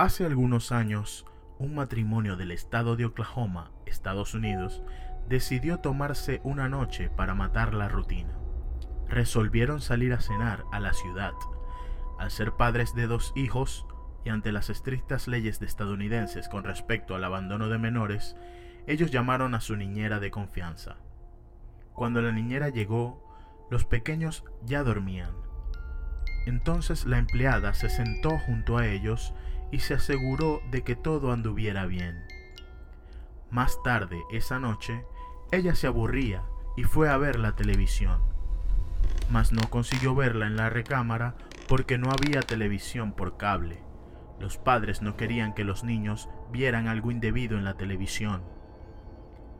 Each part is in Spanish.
Hace algunos años, un matrimonio del estado de Oklahoma, Estados Unidos, decidió tomarse una noche para matar la rutina. Resolvieron salir a cenar a la ciudad. Al ser padres de dos hijos y ante las estrictas leyes de estadounidenses con respecto al abandono de menores, ellos llamaron a su niñera de confianza. Cuando la niñera llegó, los pequeños ya dormían. Entonces la empleada se sentó junto a ellos y se aseguró de que todo anduviera bien. Más tarde esa noche, ella se aburría y fue a ver la televisión, mas no consiguió verla en la recámara porque no había televisión por cable. Los padres no querían que los niños vieran algo indebido en la televisión.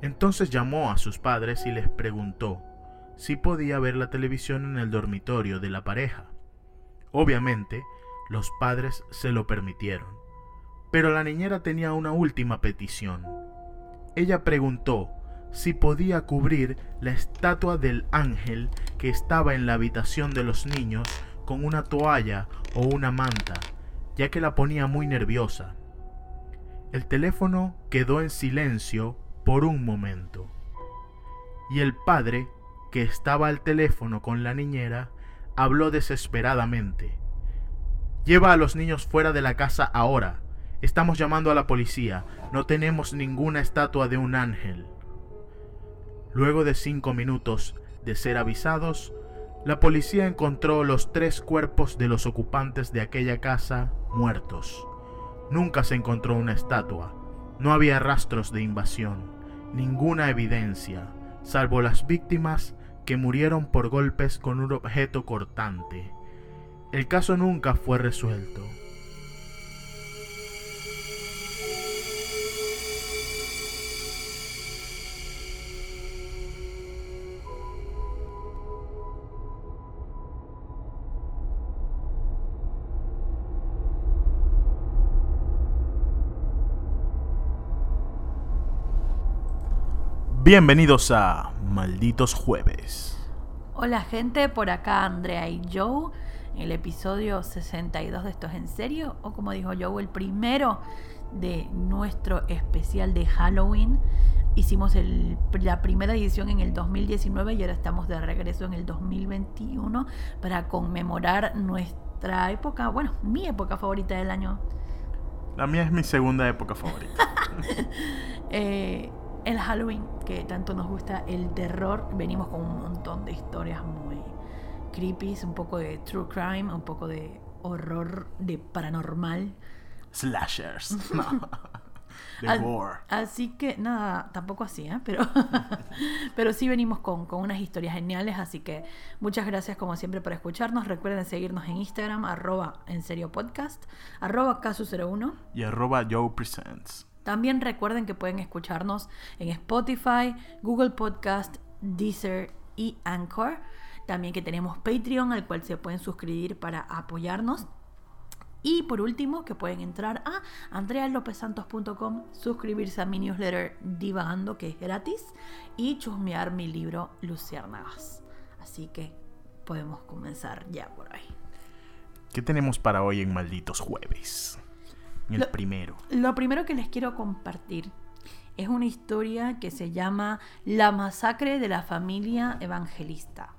Entonces llamó a sus padres y les preguntó si podía ver la televisión en el dormitorio de la pareja. Obviamente, los padres se lo permitieron. Pero la niñera tenía una última petición. Ella preguntó si podía cubrir la estatua del ángel que estaba en la habitación de los niños con una toalla o una manta, ya que la ponía muy nerviosa. El teléfono quedó en silencio por un momento. Y el padre, que estaba al teléfono con la niñera, habló desesperadamente. Lleva a los niños fuera de la casa ahora. Estamos llamando a la policía. No tenemos ninguna estatua de un ángel. Luego de cinco minutos de ser avisados, la policía encontró los tres cuerpos de los ocupantes de aquella casa muertos. Nunca se encontró una estatua. No había rastros de invasión, ninguna evidencia, salvo las víctimas que murieron por golpes con un objeto cortante. El caso nunca fue resuelto. Bienvenidos a Malditos Jueves. Hola gente, por acá Andrea y Joe, el episodio 62 de Esto es en serio, o como dijo Joe, el primero de nuestro especial de Halloween. Hicimos la primera edición en el 2019 y ahora estamos de regreso en el 2021 para conmemorar nuestra época, bueno, mi época favorita del año. La mía es mi segunda época favorita. eh, el Halloween, que tanto nos gusta, el terror, venimos con un montón de historias muy creepy, un poco de true crime, un poco de horror, de paranormal. Slashers. de Así que, nada, tampoco así, ¿eh? Pero, pero sí venimos con, con, unas historias geniales, así que muchas gracias como siempre por escucharnos. Recuerden seguirnos en Instagram, arroba en serio podcast, arroba casu01 y arroba Joe Presents. También recuerden que pueden escucharnos en Spotify, Google Podcast, Deezer y Anchor. También que tenemos Patreon al cual se pueden suscribir para apoyarnos. Y por último, que pueden entrar a andrealopesantos.com, suscribirse a mi newsletter Divagando, que es gratis, y chusmear mi libro Luciérnagas. Así que podemos comenzar ya por ahí. ¿Qué tenemos para hoy en Malditos Jueves? El primero. Lo primero que les quiero compartir es una historia que se llama La masacre de la familia evangelista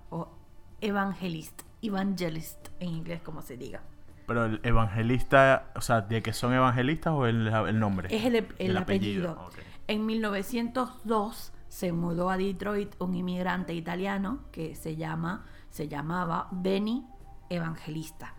evangelist, evangelist en inglés como se diga. Pero el evangelista, o sea, ¿de que son evangelistas o el, nombre? Es el, apellido. En 1902 se mudó a Detroit un inmigrante italiano que se llama, se llamaba Benny Evangelista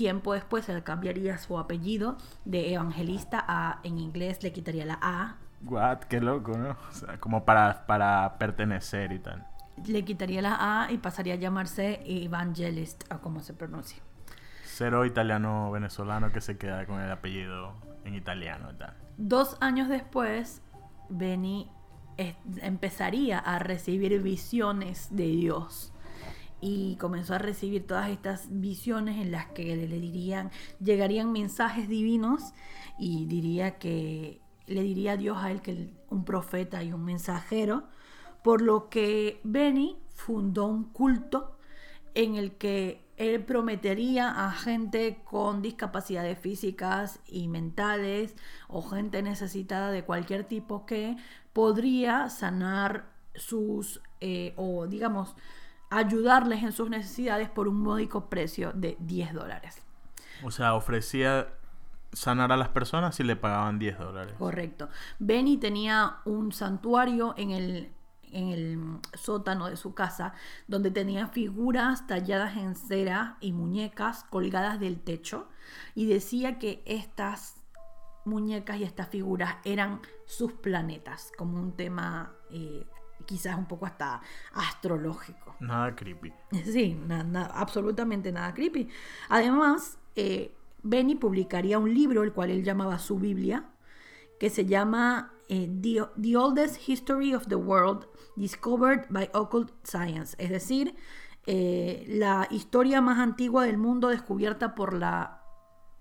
Tiempo después él cambiaría su apellido de evangelista a, en inglés le quitaría la A. What, qué loco, ¿no? O sea, como para, para pertenecer y tal. Le quitaría la A y pasaría a llamarse evangelist, o como se pronuncia. Cero italiano venezolano que se queda con el apellido en italiano tal. Dos años después, Benny empezaría a recibir visiones de Dios y comenzó a recibir todas estas visiones en las que le, dirían, llegarían mensajes divinos y diría que le diría a Dios a él que un profeta y un mensajero, por lo que Benny fundó un culto en el que él prometería a gente con discapacidades físicas y mentales o gente necesitada de cualquier tipo que podría sanar sus, eh, o digamos, ayudarles en sus necesidades por un módico precio de 10 dólares. O sea, ofrecía sanar a las personas si le pagaban 10 dólares. Correcto. Benny tenía un santuario en el, en el sótano de su casa donde tenía figuras talladas en cera y muñecas colgadas del techo y decía que estas muñecas y estas figuras eran sus planetas, como un tema eh, quizás un poco hasta astrológico. Nada creepy. Sí, absolutamente nada creepy. Además, eh, Benny publicaría un libro, el cual él llamaba su Biblia, que se llama eh, the, Oldest History of the World Discovered by Occult Science, es decir, eh, la historia más antigua del mundo descubierta por la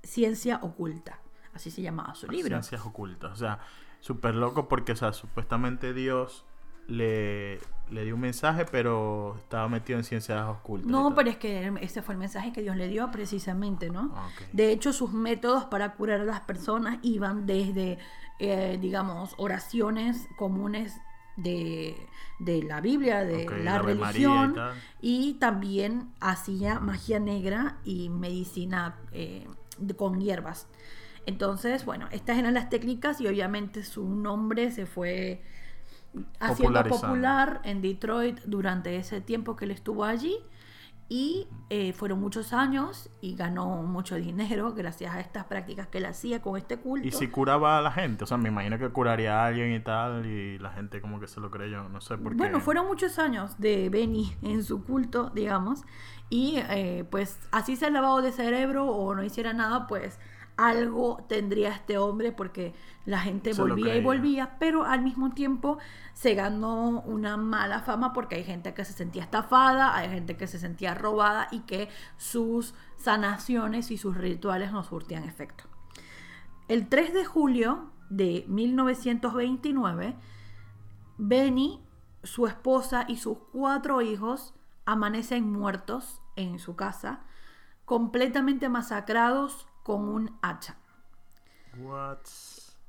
ciencia oculta. Así se llamaba su libro. Ciencias ocultas, o sea, súper loco porque, o sea, supuestamente Dios le, le dio un mensaje, pero estaba metido en ciencias ocultas. No, pero es que ese fue el mensaje que Dios le dio precisamente, ¿no? Ah, de hecho, sus métodos para curar a las personas iban desde, eh, digamos, oraciones comunes de, la Biblia, de la religión, y, también hacía magia negra y medicina eh, con hierbas. Entonces, bueno, estas eran las técnicas y obviamente su nombre se fue haciendo popular en Detroit durante ese tiempo que él estuvo allí. Y eh, fueron muchos años y ganó mucho dinero gracias a estas prácticas que él hacía con este culto. Y si curaba a la gente, o sea, me imagino que curaría a alguien y tal, y la gente como que se lo creyó, no sé por qué. Bueno, fueron muchos años de Benny en su culto, digamos, y eh, pues así se lavado de cerebro o no hiciera nada, pues algo tendría este hombre porque la gente volvía y volvía, pero al mismo tiempo se ganó una mala fama porque hay gente que se sentía estafada, hay gente que se sentía robada y que sus sanaciones y sus rituales no surtían efecto. El 3 de julio de 1929, Benny, su esposa y sus cuatro hijos amanecen muertos en su casa, completamente masacrados con un hacha.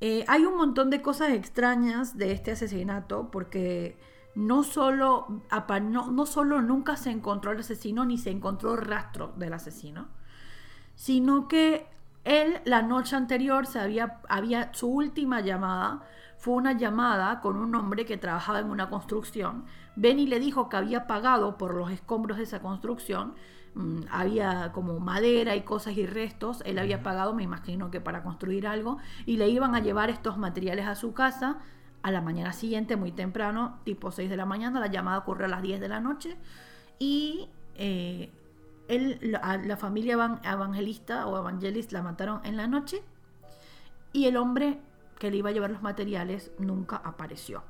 Eh, hay un montón de cosas extrañas de este asesinato porque no solo, no, no solo nunca se encontró el asesino ni se encontró rastro del asesino, sino que él la noche anterior se había, había su última llamada fue una llamada con un hombre que trabajaba en una construcción. Benny le dijo que había pagado por los escombros de esa construcción Mm, había como madera y cosas y restos, él había pagado, me imagino que para construir algo, y le iban a llevar estos materiales a su casa a la mañana siguiente, muy temprano, tipo 6 de la mañana, la llamada ocurrió a las 10 de la noche, y eh, él, la, familia evangelista o evangelist la mataron en la noche, y el hombre que le iba a llevar los materiales nunca apareció.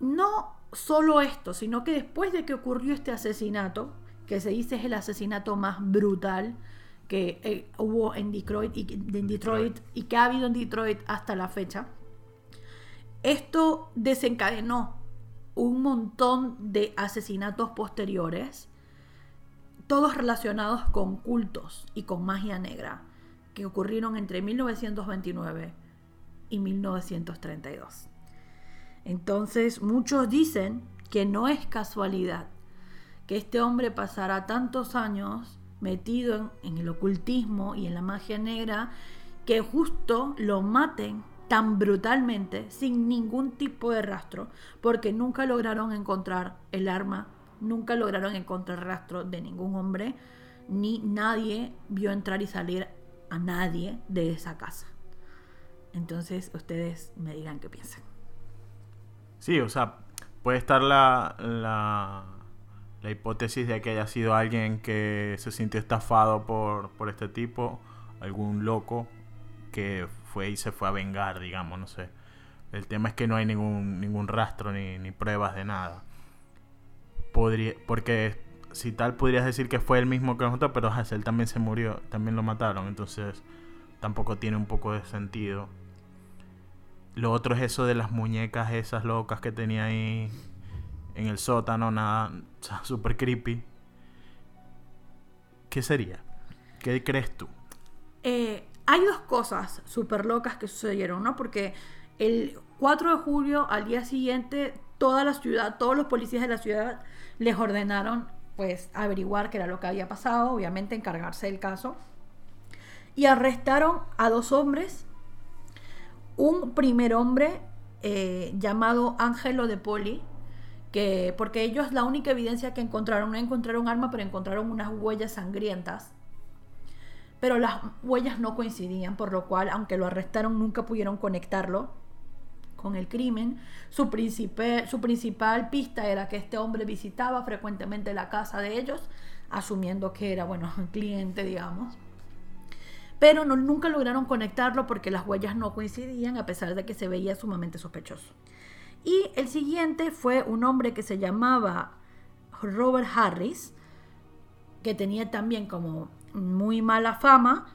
No solo esto, sino que después de que ocurrió este asesinato, que se dice es el asesinato más brutal que eh, hubo en Detroit, y, en Detroit y que ha habido en Detroit hasta la fecha. Esto desencadenó un montón de asesinatos posteriores, todos relacionados con cultos y con magia negra, que ocurrieron entre 1929 y 1932. Entonces, muchos dicen que no es casualidad que este hombre pasará tantos años metido en, el ocultismo y en la magia negra que justo lo maten tan brutalmente sin ningún tipo de rastro porque nunca lograron encontrar el arma, nunca lograron encontrar rastro de ningún hombre ni nadie vio entrar y salir a nadie de esa casa. Entonces ustedes me dirán qué piensan. Sí, o sea, puede estar la, la la hipótesis de que haya sido alguien que se sintió estafado por, por este tipo, algún loco que fue y se fue a vengar, digamos, no sé. El tema es que no hay ningún, ningún rastro ni, ni pruebas de nada. Podría, porque si tal podrías decir que fue el mismo que nosotros, pero él también se murió, también lo mataron, entonces tampoco tiene un poco de sentido. Lo otro es eso de las muñecas esas locas que tenía ahí en el sótano, nada, o sea, creepy. ¿qué sería? ¿Qué crees tú? Eh, hay dos cosas súper locas que sucedieron, ¿no? Porque el 4 de julio, al día siguiente, toda la ciudad, todos los policías de la ciudad les ordenaron, pues, averiguar qué era lo que había pasado, obviamente encargarse del caso. Y arrestaron a dos hombres. Un primer hombre eh, llamado Ángelo de Poli, que, porque ellos la única evidencia que encontraron, no encontraron arma, pero encontraron unas huellas sangrientas. Pero las huellas no coincidían, por lo cual, aunque lo arrestaron, nunca pudieron conectarlo con el crimen. Su, su principal pista era que este hombre visitaba frecuentemente la casa de ellos, asumiendo que era, bueno, un cliente, digamos. Pero no, nunca lograron conectarlo porque las huellas no coincidían, a pesar de que se veía sumamente sospechoso. Y el siguiente fue un hombre que se llamaba Robert Harris, que tenía también como muy mala fama,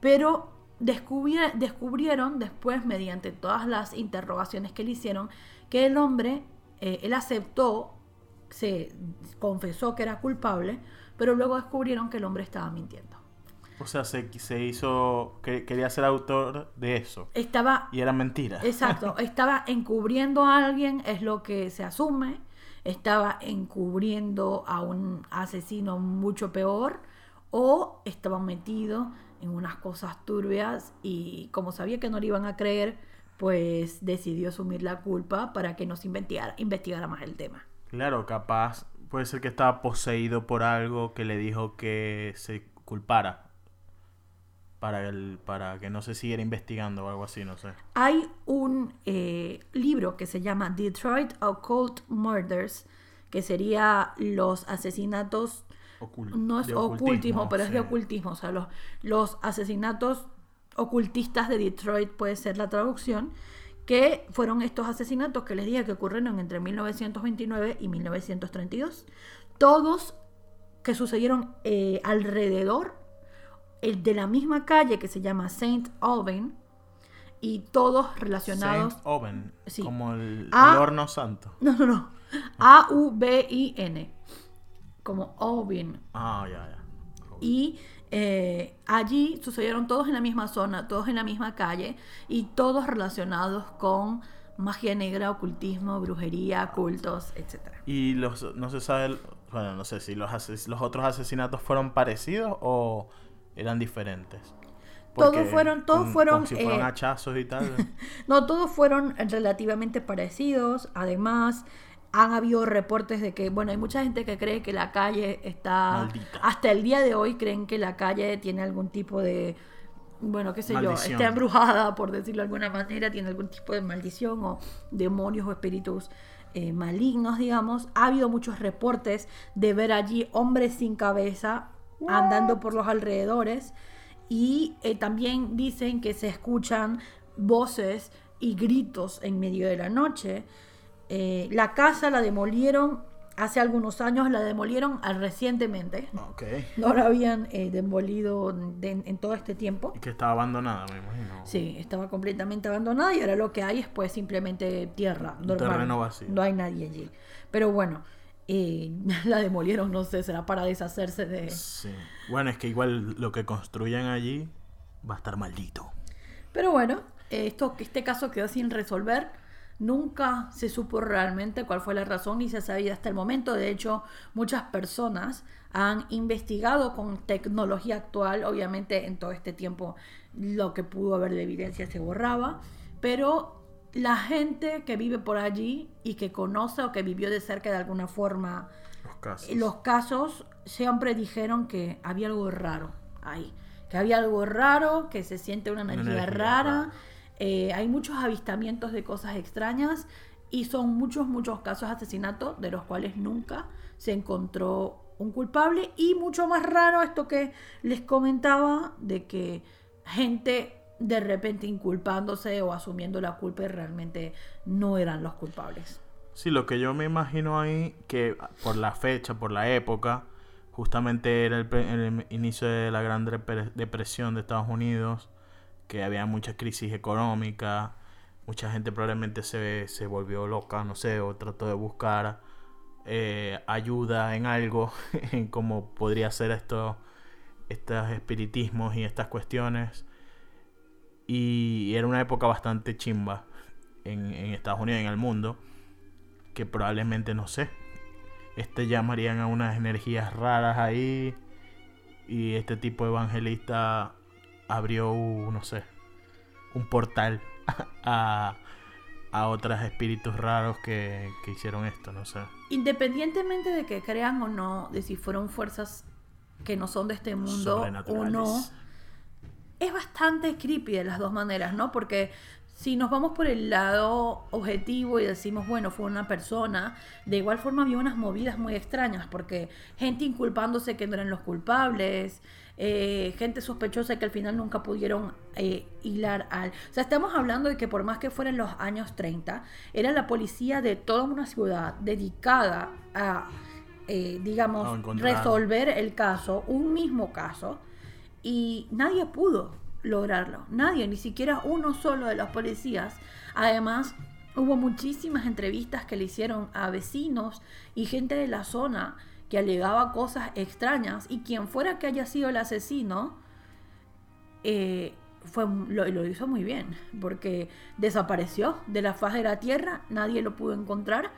pero descubrieron después, mediante todas las interrogaciones que le hicieron, que el hombre, eh, él aceptó, se confesó que era culpable, pero luego descubrieron que el hombre estaba mintiendo. O sea, se, se hizo, que, quería ser autor de eso. Estaba... Y era mentira. Exacto, estaba encubriendo a alguien, es lo que se asume, estaba encubriendo a un asesino mucho peor o estaba metido en unas cosas turbias y como sabía que no le iban a creer, pues decidió asumir la culpa para que no se investigara, investigara más el tema. Claro, capaz puede ser que estaba poseído por algo que le dijo que se culpara para, el, para que no se siguiera investigando o algo así, no sé. Hay un eh, libro que se llama Detroit Occult Murders, que sería los asesinatos... no es ocultismo, pero es de ocultismo. O sea, los, los asesinatos ocultistas de Detroit puede ser la traducción que fueron estos asesinatos que les dije que ocurrieron entre 1929 y 1932. Todos que sucedieron eh, alrededor el de la misma calle que se llama Saint Alban y todos relacionados. Saint Alban, como el, horno santo. No, no, no. A-U-B-I-N. Como Alban. Ah, ya, ya. Y eh, allí sucedieron todos en la misma zona, todos en la misma calle y todos relacionados con magia negra, ocultismo, brujería, cultos, etc. Y los, no se sabe, bueno, no sé si los, los otros asesinatos fueron parecidos o eran diferentes. todos fueron, todos fueron, si fueron eh, hachazos y tal. no, todos fueron relativamente parecidos. Además, han habido reportes de que, bueno, hay mucha gente que cree que la calle está, hasta el día de hoy creen que la calle tiene algún tipo de, bueno, qué sé yo, está embrujada, por decirlo de alguna manera, tiene algún tipo de maldición o demonios o espíritus eh, malignos, digamos. Ha habido muchos reportes de ver allí hombres sin cabeza andando por los alrededores y eh, también dicen que se escuchan voces y gritos en medio de la noche. Eh, la casa la demolieron hace algunos años, la demolieron recientemente. No la habían eh, demolido en todo este tiempo. Y que estaba abandonada, me imagino. Sí, estaba completamente abandonada y ahora lo que hay es pues simplemente tierra. terreno vacío. No hay nadie allí. Pero bueno, y la demolieron, no sé, será para deshacerse de... Sí. Bueno, es que igual lo que construyan allí va a estar maldito. Pero bueno, esto, este caso quedó sin resolver. Nunca se supo realmente cuál fue la razón y se sabía hasta el momento. De hecho, muchas personas han investigado con tecnología actual. Obviamente en todo este tiempo lo que pudo haber de evidencia se borraba. Pero la gente que vive por allí y que conoce o que vivió de cerca de alguna forma los casos, los casos siempre dijeron que había algo raro ahí, que había algo raro, que se siente una energía, rara. Eh, hay muchos avistamientos de cosas extrañas y son muchos, muchos casos de asesinato de los cuales nunca se encontró un culpable. Y mucho más raro esto que les comentaba de que gente de repente inculpándose o asumiendo la culpa realmente no eran los culpables. Sí, lo que yo me imagino ahí, que por la fecha, por la época, justamente era el, inicio de la Gran Depresión de Estados Unidos, que había mucha crisis económica, mucha gente probablemente se, se volvió loca, no sé, o trató de buscar eh, ayuda en algo, en cómo podría ser esto estos espiritismos y estas cuestiones. Y era una época bastante chimba en, en Estados Unidos y en el mundo. Que probablemente, no sé, este llamarían a unas energías raras ahí. Y este tipo de evangelista abrió, no sé, un portal a, a otros espíritus raros que, que hicieron esto, no sé. Independientemente de que crean o no, de si fueron fuerzas que no son de este mundo o no, es bastante creepy de las dos maneras, ¿no? Porque si nos vamos por el lado objetivo y decimos, bueno, fue una persona, de igual forma había unas movidas muy extrañas, porque gente inculpándose que no eran los culpables, eh, gente sospechosa que al final nunca pudieron eh, hilar al... O sea, estamos hablando de que por más que fueran los años 30, era la policía de toda una ciudad dedicada a, eh, digamos, resolver el caso, un mismo caso, y nadie pudo lograrlo. Nadie, ni siquiera uno solo de los policías. Además, hubo muchísimas entrevistas que le hicieron a vecinos y gente de la zona que alegaba cosas extrañas y quien fuera que haya sido el asesino eh, fue, lo, lo, hizo muy bien porque desapareció de la faz de la tierra, nadie lo pudo encontrar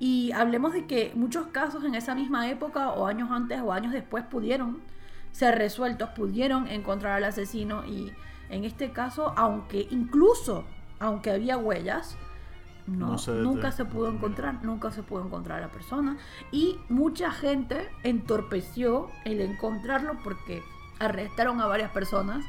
y hablemos de que muchos casos en esa misma época o años antes o años después pudieron ser resueltos, pudieron encontrar al asesino y en este caso, aunque incluso, aunque había huellas, no, nunca se pudo encontrar, nunca se pudo encontrar a la persona. Y mucha gente entorpeció el encontrarlo porque arrestaron a varias personas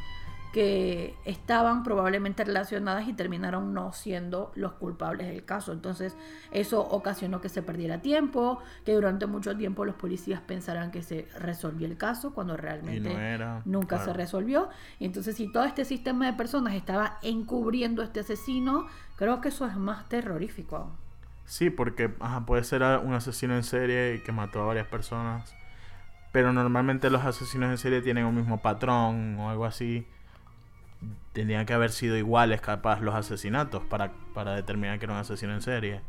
que estaban probablemente relacionadas y terminaron no siendo los culpables del caso. Entonces eso ocasionó que se perdiera tiempo, que durante mucho tiempo los policías pensaran que se resolvió el caso cuando realmente nunca se resolvió. Y entonces si todo este sistema de personas estaba encubriendo a este asesino, creo que eso es más terrorífico. Sí, porque puede ser un asesino en serie que mató a varias personas. Pero normalmente los asesinos en serie tienen un mismo patrón o algo así tendrían que haber sido iguales capaz los asesinatos para, para determinar que era un asesino en serie.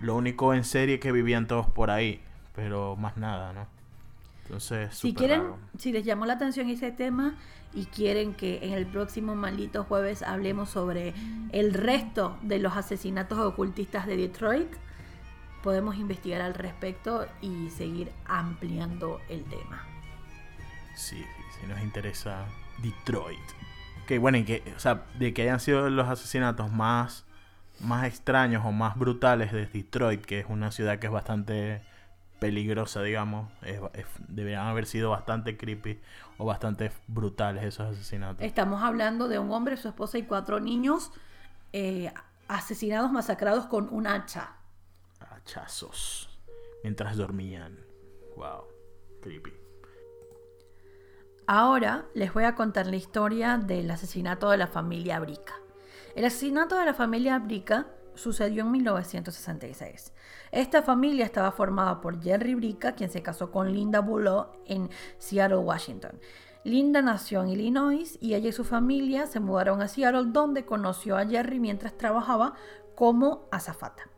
Lo único en serie que vivían todos por ahí, pero más nada, ¿no? Entonces, si quieren, si les llamó la atención ese tema y quieren que en el próximo maldito jueves hablemos sobre el resto de los asesinatos ocultistas de Detroit, podemos investigar al respecto y seguir ampliando el tema. Sí, si nos interesa Detroit que bueno, y que, o sea, de que hayan sido los asesinatos más, más extraños o más brutales de Detroit, que es una ciudad que es bastante peligrosa, digamos, deberían haber sido bastante creepy o bastante brutales esos asesinatos. Estamos hablando de un hombre, su esposa y cuatro niños eh, asesinados, masacrados con un hacha. Hachazos. Mientras dormían. Wow. Creepy. Ahora les voy a contar la historia del asesinato de la familia Brica. El asesinato de la familia Brica sucedió en 1966. Esta familia estaba formada por Jerry Brica, quien se casó con Linda Bullough en Seattle, Washington. Linda nació en Illinois y ella y su familia se mudaron a Seattle, donde conoció a Jerry mientras trabajaba como azafata.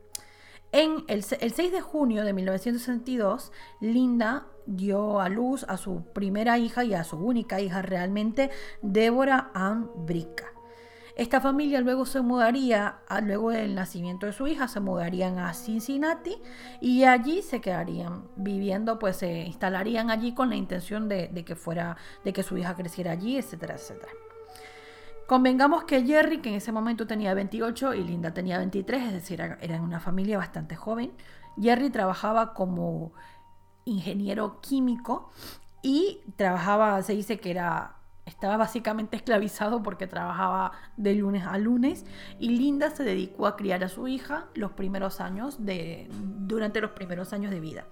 En el, el 6 de junio de 1962, Linda dio a luz a su primera hija y a su única hija realmente, Débora Ann Brica. Esta familia luego se mudaría, luego del nacimiento de su hija, se mudarían a Cincinnati y allí se quedarían viviendo, pues se instalarían allí con la intención de, que fuera, de que su hija creciera allí, etcétera, etcétera. Convengamos que Jerry, que en ese momento tenía 28 y Linda tenía 23, es decir, eran una familia bastante joven. Jerry trabajaba como ingeniero químico y trabajaba, se dice que era estaba básicamente esclavizado porque trabajaba de lunes a lunes y Linda se dedicó a criar a su hija los primeros años de durante los primeros años de vida.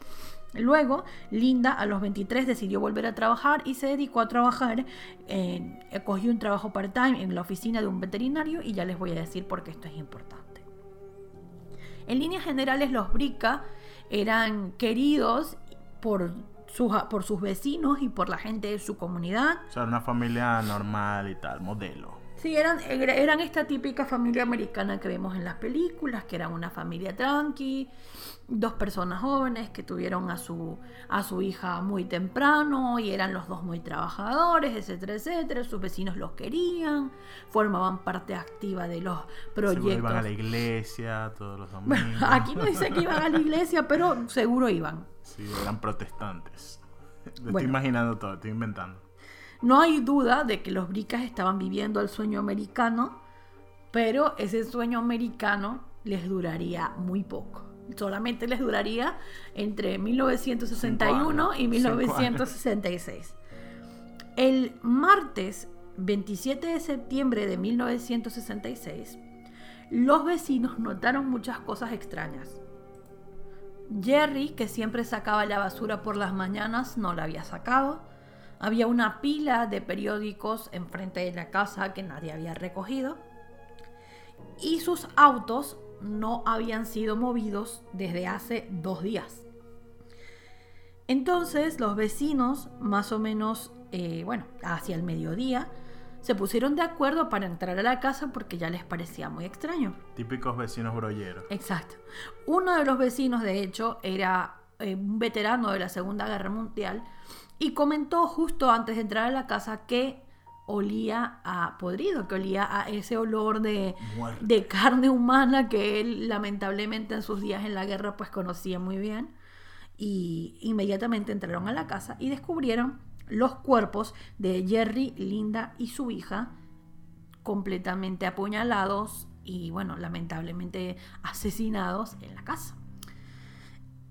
Luego, Linda a los 23 decidió volver a trabajar y se dedicó a trabajar, eh, cogió un trabajo part-time en la oficina de un veterinario y ya les voy a decir por qué esto es importante. En líneas generales, los Brica eran queridos por sus, por sus vecinos y por la gente de su comunidad. O sea, una familia normal y tal, modelo. Sí, eran, eran esta típica familia americana que vemos en las películas, que eran una familia tranqui, dos personas jóvenes que tuvieron a su, a su hija muy temprano y eran los dos muy trabajadores, etcétera, etcétera. Sus vecinos los querían, formaban parte activa de los proyectos. Seguro iban a la iglesia todos los domingos. Bueno, aquí no dice que iban a la iglesia, pero seguro iban. Sí, eran protestantes. estoy imaginando todo, estoy inventando. No hay duda de que los bricas estaban viviendo el sueño americano, pero ese sueño americano les duraría muy poco. Solamente les duraría entre 1961 y 1966. El martes 27 de septiembre de 1966, los vecinos notaron muchas cosas extrañas. Jerry, que siempre sacaba la basura por las mañanas, no la había sacado. Había una pila de periódicos enfrente de la casa que nadie había recogido. Y sus autos no habían sido movidos desde hace dos días. Entonces los vecinos, más o menos, eh, bueno, hacia el mediodía, se pusieron de acuerdo para entrar a la casa porque ya les parecía muy extraño. Típicos vecinos brolleros. Exacto. Uno de los vecinos, de hecho, era eh, un veterano de la Segunda Guerra Mundial y comentó justo antes de entrar a la casa que olía a podrido, que olía a ese olor de, de, carne humana que él lamentablemente en sus días en la guerra pues conocía muy bien. Y inmediatamente entraron a la casa y descubrieron los cuerpos de Jerry, Linda y su hija completamente apuñalados y bueno, lamentablemente asesinados en la casa.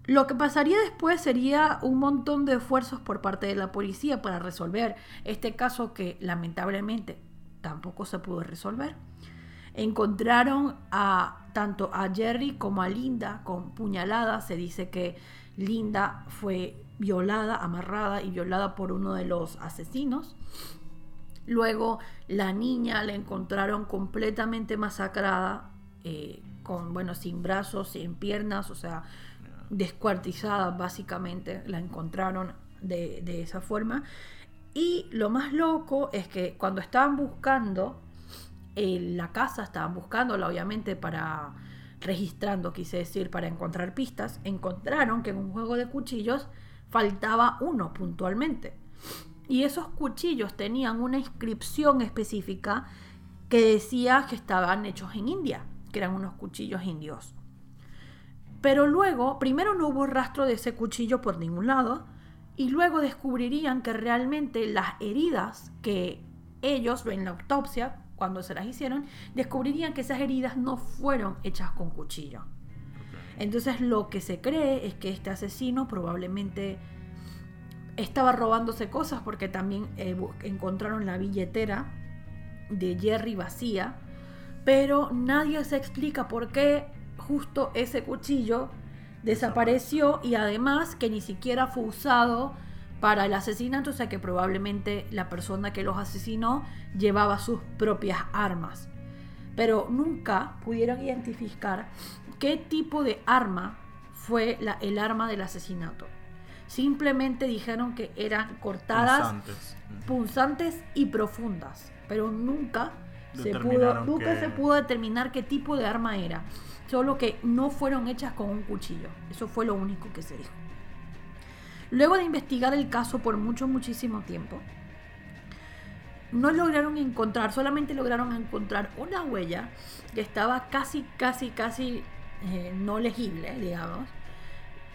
Lo que pasaría después sería un montón de esfuerzos por parte de la policía para resolver este caso que lamentablemente tampoco se pudo resolver. Encontraron a tanto a Jerry como a Linda con puñaladas. Se dice que Linda fue violada, amarrada y violada por uno de los asesinos. Luego la niña la encontraron completamente masacrada, eh, con bueno, sin brazos, sin piernas, o sea, descuartizada básicamente, la encontraron de, esa forma. Y lo más loco es que cuando estaban buscando eh, la casa, estaban buscándola obviamente para registrando, quise decir, para encontrar pistas, encontraron que en un juego de cuchillos faltaba uno puntualmente. Y esos cuchillos tenían una inscripción específica que decía que estaban hechos en India, que eran unos cuchillos indios. Pero luego, primero no hubo rastro de ese cuchillo por ningún lado, y luego descubrirían que realmente las heridas que ellos en la autopsia, cuando se las hicieron, descubrirían que esas heridas no fueron hechas con cuchillo. Entonces lo que se cree es que este asesino probablemente estaba robándose cosas porque también eh, encontraron la billetera de Jerry vacía, pero nadie se explica por qué justo ese cuchillo desapareció y además que ni siquiera fue usado para el asesinato, o sea que probablemente la persona que los asesinó llevaba sus propias armas. Pero nunca pudieron identificar qué tipo de arma fue la, el arma del asesinato. Simplemente dijeron que eran cortadas, punzantes, y profundas, pero nunca se pudo, nunca se pudo determinar qué tipo de arma era solo que no fueron hechas con un cuchillo. Eso fue lo único que se dijo. Luego de investigar el caso por mucho, muchísimo tiempo, no lograron encontrar, solamente lograron encontrar una huella que estaba casi, casi, casi eh, no legible, digamos.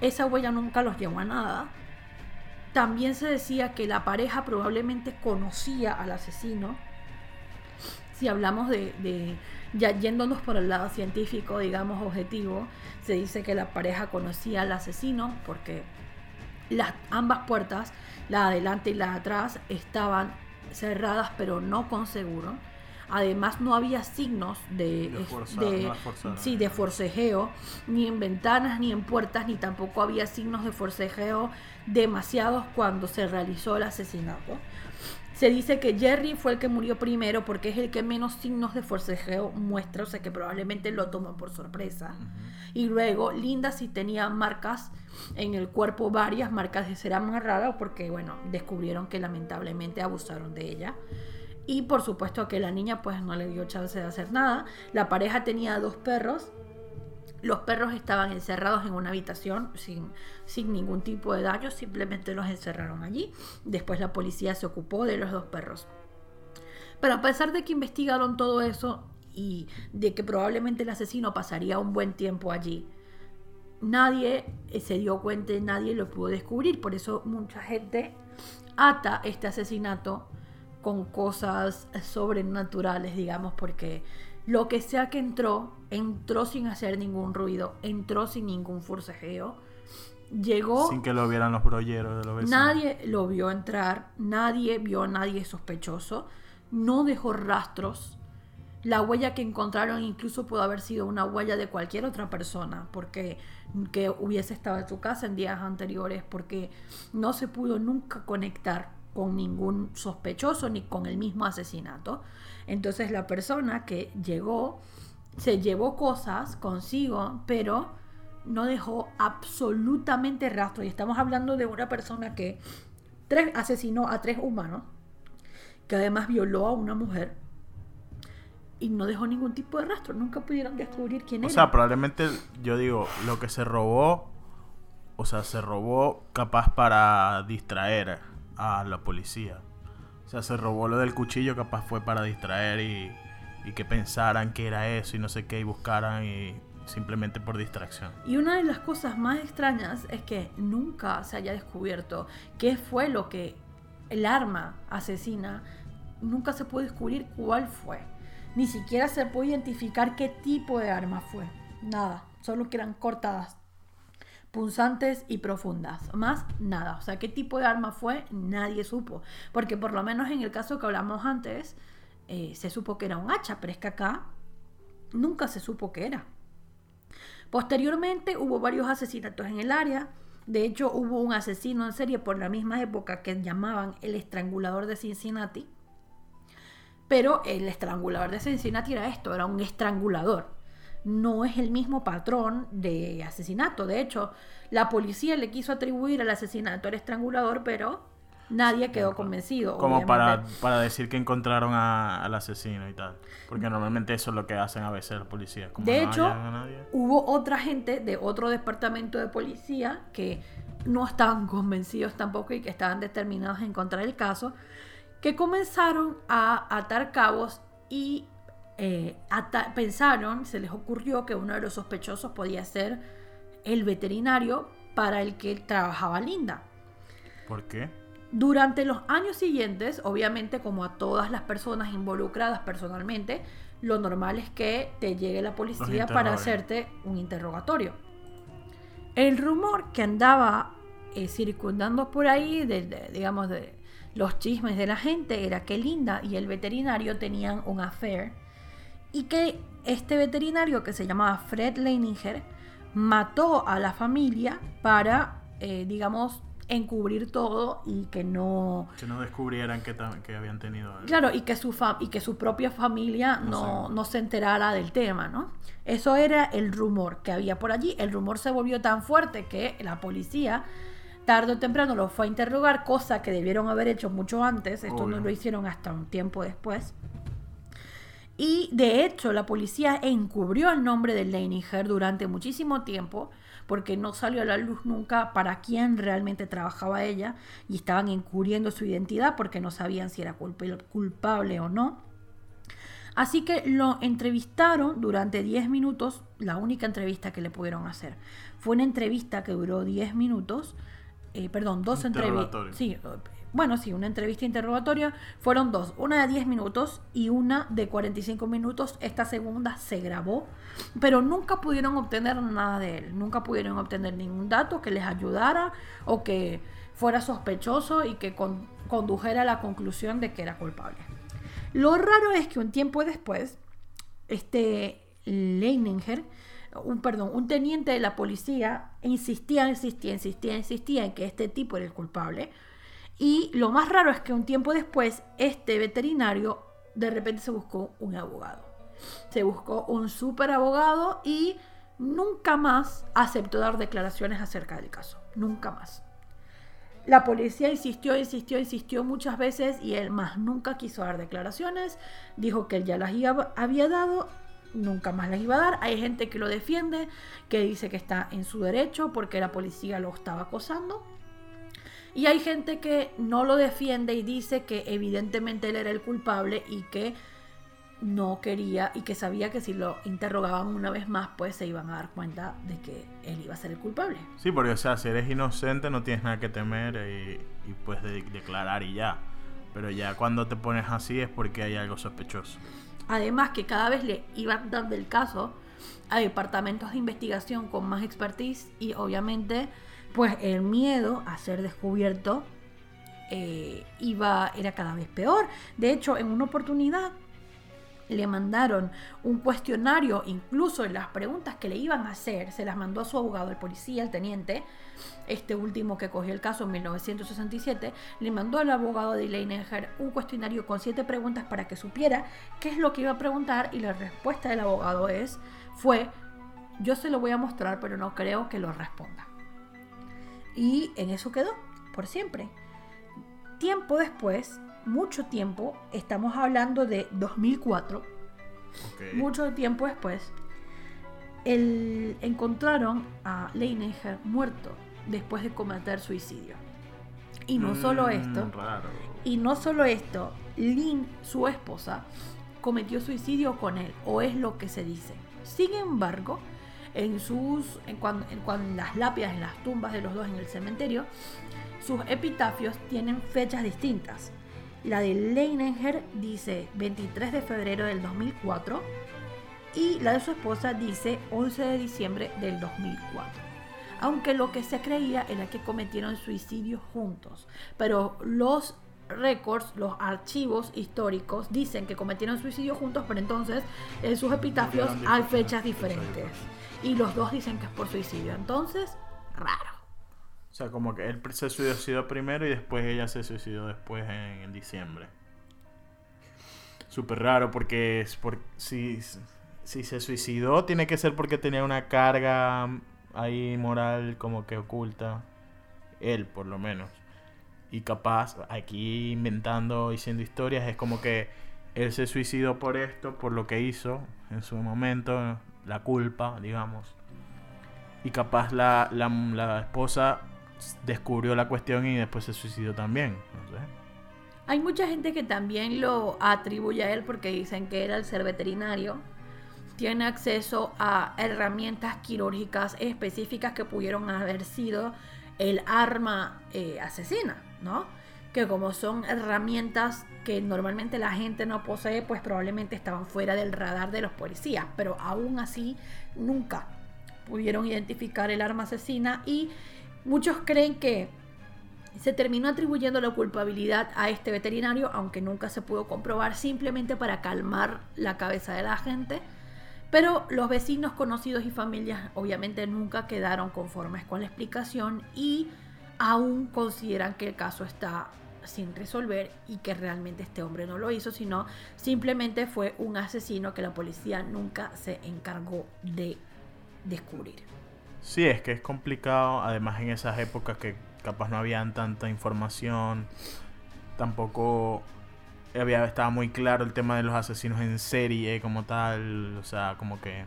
Esa huella nunca los llevó a nada. También se decía que la pareja probablemente conocía al asesino. Si hablamos de ya yéndonos por el lado científico, digamos objetivo, se dice que la pareja conocía al asesino porque las ambas puertas, la adelante y la de atrás, estaban cerradas pero no con seguro. Además no había signos de, de, sí, de forcejeo, ni en ventanas, ni en puertas, ni tampoco había signos de forcejeo demasiados cuando se realizó el asesinato. Se dice que Jerry fue el que murió primero porque es el que menos signos de forcejeo muestra, o sea que probablemente lo tomó por sorpresa. Y luego Linda sí tenía marcas en el cuerpo, varias marcas de ser amarrada porque, bueno, descubrieron que lamentablemente abusaron de ella. Y por supuesto que la niña pues no le dio chance de hacer nada. La pareja tenía dos perros. Los perros estaban encerrados en una habitación sin, sin ningún tipo de daño, simplemente los encerraron allí. Después la policía se ocupó de los dos perros. Pero a pesar de que investigaron todo eso y de que probablemente el asesino pasaría un buen tiempo allí, nadie eh, se dio cuenta, nadie lo pudo descubrir. Por eso mucha gente ata este asesinato con cosas sobrenaturales, digamos, porque lo que sea que entró, entró sin hacer ningún ruido, entró sin ningún forcejeo, llegó... Sin que lo vieran los brolleros de los vecinos. Nadie lo vio entrar, nadie vio a nadie sospechoso, no dejó rastros. La huella que encontraron incluso pudo haber sido una huella de cualquier otra persona, porque que hubiese estado en su casa en días anteriores, porque no se pudo nunca conectar con ningún sospechoso ni con el mismo asesinato. Entonces la persona que llegó se llevó cosas consigo, pero no dejó absolutamente rastro. Y estamos hablando de una persona que tres, asesinó a tres humanos, que además violó a una mujer y no dejó ningún tipo de rastro. Nunca pudieron descubrir quién o era. O sea, probablemente, yo digo, lo que se robó, o sea, se robó capaz para distraer a la policía. O sea, se robó lo del cuchillo, capaz fue para distraer y, que pensaran que era eso y no sé qué y buscaran y simplemente por distracción. Y una de las cosas más extrañas es que nunca se haya descubierto qué fue lo que el arma asesina, nunca se puede descubrir cuál fue. Ni siquiera se puede identificar qué tipo de arma fue. Nada, solo que eran cortadas, punzantes y profundas. Más nada. O sea, qué tipo de arma fue, nadie supo. Porque por lo menos en el caso que hablamos antes, eh, se supo que era un hacha, pero es que acá nunca se supo qué era. Posteriormente hubo varios asesinatos en el área. De hecho, hubo un asesino en serie por la misma época que llamaban el estrangulador de Cincinnati pero el estrangulador de Cincinnati era esto, era un estrangulador. No es el mismo patrón de asesinato. De hecho, la policía le quiso atribuir al asesinato al estrangulador, pero nadie quedó convencido. Como para, para, decir que encontraron al asesino y tal. Porque normalmente eso es lo que hacen a veces los policías. de hecho, hubo otra gente de otro departamento de policía que no estaban convencidos tampoco y que estaban determinados a encontrar el caso que comenzaron a atar cabos y eh, pensaron, se les ocurrió que uno de los sospechosos podía ser el veterinario para el que trabajaba Linda. ¿Por qué? Durante los años siguientes, obviamente como a todas las personas involucradas personalmente, lo normal es que te llegue la policía para hacerte un interrogatorio. El rumor que andaba eh, circundando por ahí, digamos, de, los chismes de la gente era que Linda y el veterinario tenían un affair y que este veterinario que se llamaba Fred Leininger mató a la familia para, eh, digamos, encubrir todo y que no... Que no descubrieran que, que habían tenido... Claro, y que su, y que su propia familia no, no, se enterara del tema, ¿no? Eso era el rumor que había por allí. El rumor se volvió tan fuerte que la policía tarde o temprano lo fue a interrogar, cosa que debieron haber hecho mucho antes, esto no lo hicieron hasta un tiempo después. Y de hecho la policía encubrió el nombre de Leininger durante muchísimo tiempo porque no salió a la luz nunca para quién realmente trabajaba ella y estaban encubriendo su identidad porque no sabían si era culpable o no. Así que lo entrevistaron durante 10 minutos, la única entrevista que le pudieron hacer. Fue una entrevista que duró 10 minutos eh, perdón, dos entrevistas. Sí, bueno, sí, una entrevista interrogatoria. Fueron dos, una de 10 minutos y una de 45 minutos. Esta segunda se grabó, pero nunca pudieron obtener nada de él. Nunca pudieron obtener ningún dato que les ayudara o que fuera sospechoso y que condujera a la conclusión de que era culpable. Lo raro es que un tiempo después, este Leininger un, perdón, un teniente de la policía insistía, insistía, insistía, insistía en que este tipo era el culpable. Y lo más raro es que un tiempo después, este veterinario de repente se buscó un abogado. Se buscó un super abogado y nunca más aceptó dar declaraciones acerca del caso. Nunca más. La policía insistió, insistió, insistió muchas veces y él más nunca quiso dar declaraciones. Dijo que él ya las había dado, nunca más las iba a dar. Hay gente que lo defiende, que dice que está en su derecho porque la policía lo estaba acosando. Y hay gente que no lo defiende y dice que evidentemente él era el culpable y que no quería y que sabía que si lo interrogaban una vez más, pues se iban a dar cuenta de que él iba a ser el culpable. Sí, porque o sea, si eres inocente no tienes nada que temer y, puedes declarar y ya. Pero ya cuando te pones así es porque hay algo sospechoso. Además que cada vez le iban dando el caso a departamentos de investigación con más expertise y obviamente pues el miedo a ser descubierto eh, iba, era cada vez peor. De hecho, en una oportunidad le mandaron un cuestionario, incluso las preguntas que le iban a hacer, se las mandó a su abogado, el policía, el teniente, este último que cogió el caso en 1967, le mandó al abogado de Leininger un cuestionario con siete preguntas para que supiera qué es lo que iba a preguntar y la respuesta del abogado es, fue, yo se lo voy a mostrar, pero no creo que lo responda. Y en eso quedó, por siempre. Tiempo después, mucho tiempo, estamos hablando de 2004, mucho tiempo después, el, encontraron a Leininger muerto después de cometer suicidio. Y no solo mm, esto, y no solo esto, Lynn, su esposa, cometió suicidio con él, o es lo que se dice. Sin embargo, en sus en cuando, en las lápidas, en las tumbas de los dos en el cementerio, sus epitafios tienen fechas distintas. La de Leininger dice 23 de febrero del 2004 y la de su esposa dice 11 de diciembre del 2004. Aunque lo que se creía era que cometieron suicidio juntos, pero los récords, los archivos históricos dicen que cometieron suicidio juntos, pero entonces en sus epitafios hay fechas diferentes. Y los dos dicen que es por suicidio. Entonces, raro. O sea, como que él se suicidó primero y después ella se suicidó después en, diciembre. Súper raro porque es por, si, si se suicidó tiene que ser porque tenía una carga ahí moral como que oculta. Él, por lo menos. Y capaz, aquí inventando, diciendo historias, es como que él se suicidó por esto, por lo que hizo en su momento, la culpa, digamos. Y capaz la, la, esposa descubrió la cuestión y después se suicidó también. Hay mucha gente que también lo atribuye a él porque dicen que era el ser veterinario. Tiene acceso a herramientas quirúrgicas específicas que pudieron haber sido el arma eh, asesina, ¿no? Que como son herramientas que normalmente la gente no posee, pues probablemente estaban fuera del radar de los policías, pero aún así nunca pudieron identificar el arma asesina y Muchos creen que se terminó atribuyendo la culpabilidad a este veterinario, aunque nunca se pudo comprobar, simplemente para calmar la cabeza de la gente. Pero los vecinos, conocidos y familias obviamente nunca quedaron conformes con la explicación y aún consideran que el caso está sin resolver y que realmente este hombre no lo hizo, sino simplemente fue un asesino que la policía nunca se encargó de descubrir. Sí, es que es complicado, además en esas épocas que capaz no habían tanta información, tampoco había estaba muy claro el tema de los asesinos en serie como tal, o sea, como que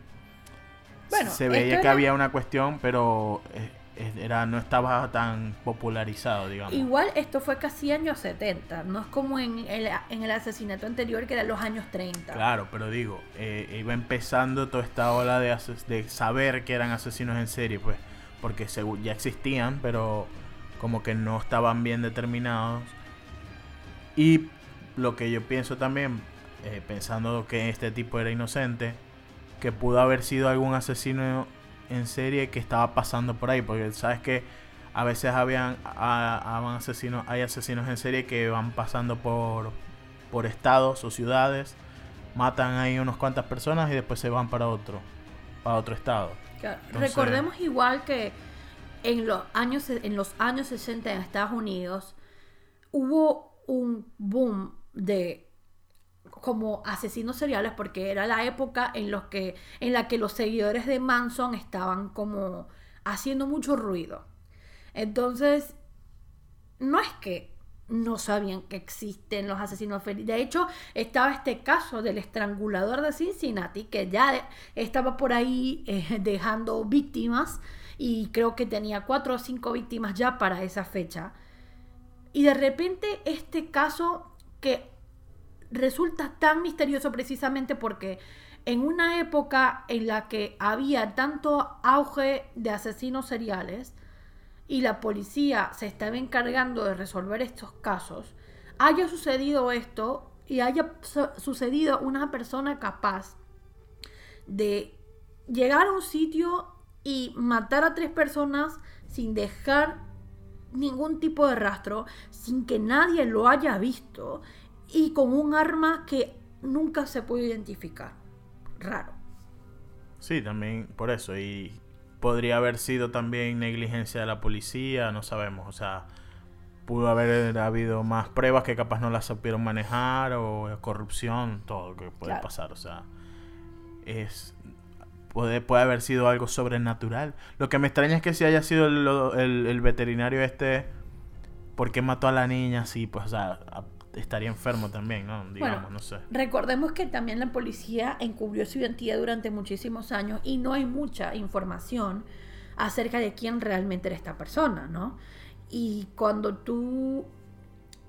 se veía que había una cuestión, pero eh, era no estaba tan popularizado, digamos. Igual esto fue casi años 70, no es como en el, en el asesinato anterior que era los años 30. Claro, pero digo, eh, iba empezando toda esta ola de, de saber que eran asesinos en serie, pues, porque ya existían, pero como que no estaban bien determinados. Y lo que yo pienso también, eh, pensando que este tipo era inocente, que pudo haber sido algún asesino en serie que estaba pasando por ahí, porque sabes que a veces habían asesinos, hay asesinos en serie que van pasando por, por estados o ciudades, matan ahí unas cuantas personas y después se van para otro, para otro estado. Recordemos igual que en los años en los años 60 en Estados Unidos hubo un boom de como asesinos seriales porque era la época en, los que, en la que los seguidores de Manson estaban como haciendo mucho ruido. Entonces, no es que no sabían que existen los asesinos felices. De hecho, estaba este caso del estrangulador de Cincinnati, que ya estaba por ahí eh, dejando víctimas y creo que tenía cuatro o cinco víctimas ya para esa fecha. Y de repente este caso que resulta tan misterioso precisamente porque en una época en la que había tanto auge de asesinos seriales y la policía se estaba encargando de resolver estos casos, haya sucedido esto y haya sucedido una persona capaz de llegar a un sitio y matar a tres personas sin dejar ningún tipo de rastro, sin que nadie lo haya visto y con un arma que nunca se puede identificar. Raro. Sí, también por eso. Y podría haber sido también negligencia de la policía, no sabemos. O sea, pudo haber habido más pruebas que capaz no las supieron manejar o corrupción, todo lo que puede pasar. O sea, es puede, puede haber sido algo sobrenatural. Lo que me extraña es que si haya sido el, veterinario este, ¿por qué mató a la niña? Sí, pues, o sea, estaría enfermo también, ¿no? Digamos, no sé. Recordemos que también la policía encubrió su identidad durante muchísimos años y no hay mucha información acerca de quién realmente era esta persona, ¿no? Y cuando tú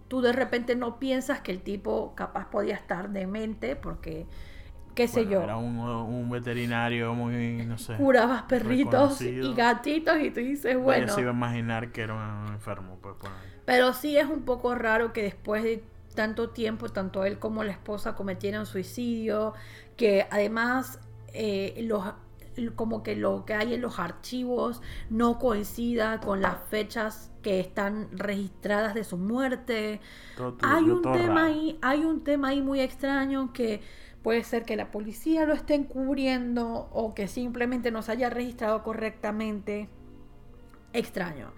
tú de repente no piensas que el tipo capaz podía estar demente porque qué sé yo. Era un, veterinario muy, no sé. Curabas perritos y gatitos y tú dices, bueno. se iba a imaginar que era un enfermo. Pues, Pero sí es un poco raro que después de tanto tiempo, tanto él como la esposa cometieran suicidio, que además eh, los como que lo que hay en los archivos no coincida con las fechas que están registradas de su muerte. hay un tema ahí, hay un tema ahí muy extraño que Puede ser que la policía lo esté encubriendo o que simplemente no se haya registrado correctamente. Extraño.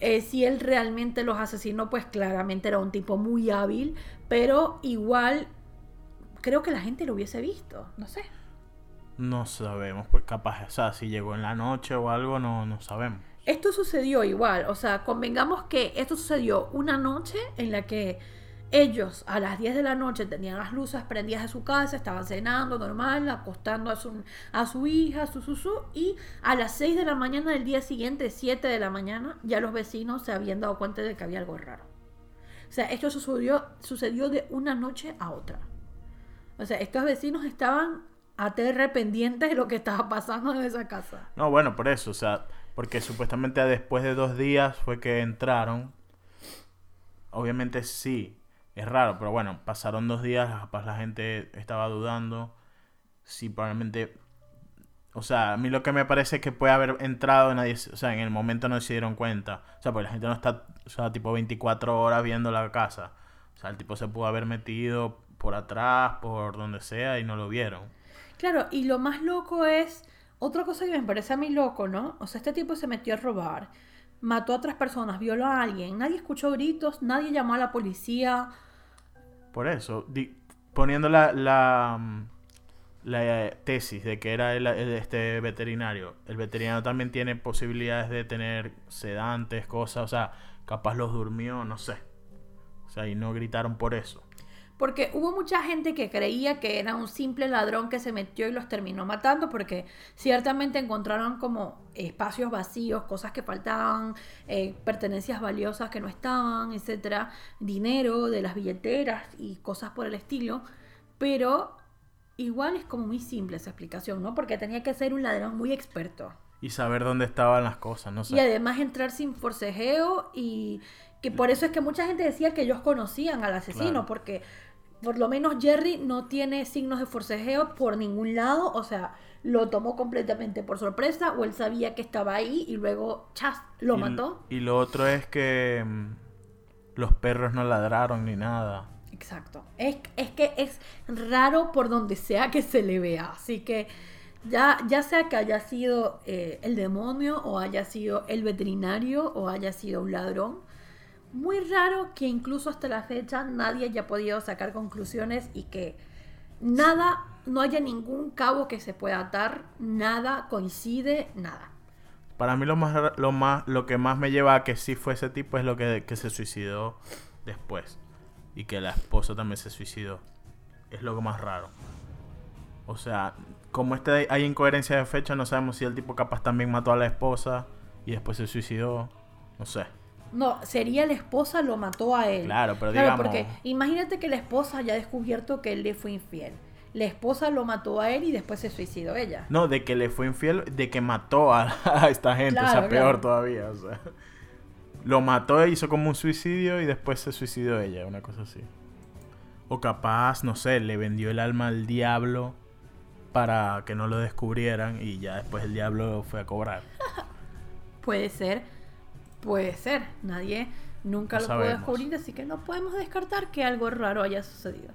Eh, si él realmente los asesinó, pues claramente era un tipo muy hábil, pero igual creo que la gente lo hubiese visto, no sé. No sabemos, pues capaz, o sea, si llegó en la noche o algo, no, no sabemos. Esto sucedió igual, o sea, convengamos que esto sucedió una noche en la que ellos a las 10 de la noche tenían las luces prendidas de su casa, estaban cenando normal, acostando a su, a su hija, su su, y a las 6 de la mañana del día siguiente, 7 de la mañana, ya los vecinos se habían dado cuenta de que había algo raro. O sea, esto sucedió, sucedió de una noche a otra. O sea, estos vecinos estaban a pendientes de lo que estaba pasando en esa casa. No, bueno, por eso, o sea, porque supuestamente después de dos días fue que entraron. Obviamente sí, es raro, pero bueno, pasaron dos días, capaz la gente estaba dudando si probablemente... O sea, a mí lo que me parece es que puede haber entrado, nadie, o sea, en el momento no se dieron cuenta. O sea, porque la gente no está, o sea, tipo 24 horas viendo la casa. O sea, el tipo se pudo haber metido por atrás, por donde sea, y no lo vieron. Claro, y lo más loco es, otra cosa que me parece a mí loco, ¿no? O sea, este tipo se metió a robar mató a otras personas, violó a alguien, nadie escuchó gritos, nadie llamó a la policía. Por eso, poniendo la, la, mm, la, tesis de que era el, este veterinario, el veterinario también tiene posibilidades de tener sedantes, cosas, o sea, capaz los durmió, no sé. O sea, y no gritaron por eso. Porque hubo mucha gente que creía que era un simple ladrón que se metió y los terminó matando, porque ciertamente encontraron como espacios vacíos, cosas que faltaban, eh, pertenencias valiosas que no estaban, etcétera, dinero de las billeteras y cosas por el estilo. Pero igual es como muy simple esa explicación, ¿no? Porque tenía que ser un ladrón muy experto. Y saber dónde estaban las cosas, no sé. Y además entrar sin forcejeo y que por eso es que mucha gente decía que ellos conocían al asesino, porque por lo menos Jerry no tiene signos de forcejeo por ningún lado, o sea, lo tomó completamente por sorpresa o él sabía que estaba ahí y luego chas lo mató. Y lo otro es que mm, los perros no ladraron ni nada. Exacto. Es, es que es raro por donde sea que se le vea. Así que ya, ya sea que haya sido eh, el demonio o haya sido el veterinario o haya sido un ladrón, muy raro que incluso hasta la fecha nadie haya podido sacar conclusiones y que nada, no haya ningún cabo que se pueda atar, nada coincide, nada. Para mí lo más, lo más, lo que más me lleva a que sí fue ese tipo es lo que, que se suicidó después. Y que la esposa también se suicidó. Es lo más raro. O sea, como este hay incoherencia de fecha, no sabemos si el tipo capaz también mató a la esposa y después se suicidó. No sé. No, sería la esposa lo mató a él. Claro, pero Claro, digamos. porque imagínate que la esposa haya descubierto que él le fue infiel. La esposa lo mató a él y después se suicidó ella. No, de que le fue infiel, de que mató a, a esta gente. o sea, Claro, peor claro. todavía. O sea, lo mató, hizo como un suicidio y después se suicidó ella, una cosa así. O capaz, no sé, le vendió el alma al diablo para que no lo descubrieran y ya después el diablo fue a cobrar. Puede ser, puede ser. Nadie nunca No lo pudo descubrir, así que no podemos descartar que algo raro haya sucedido.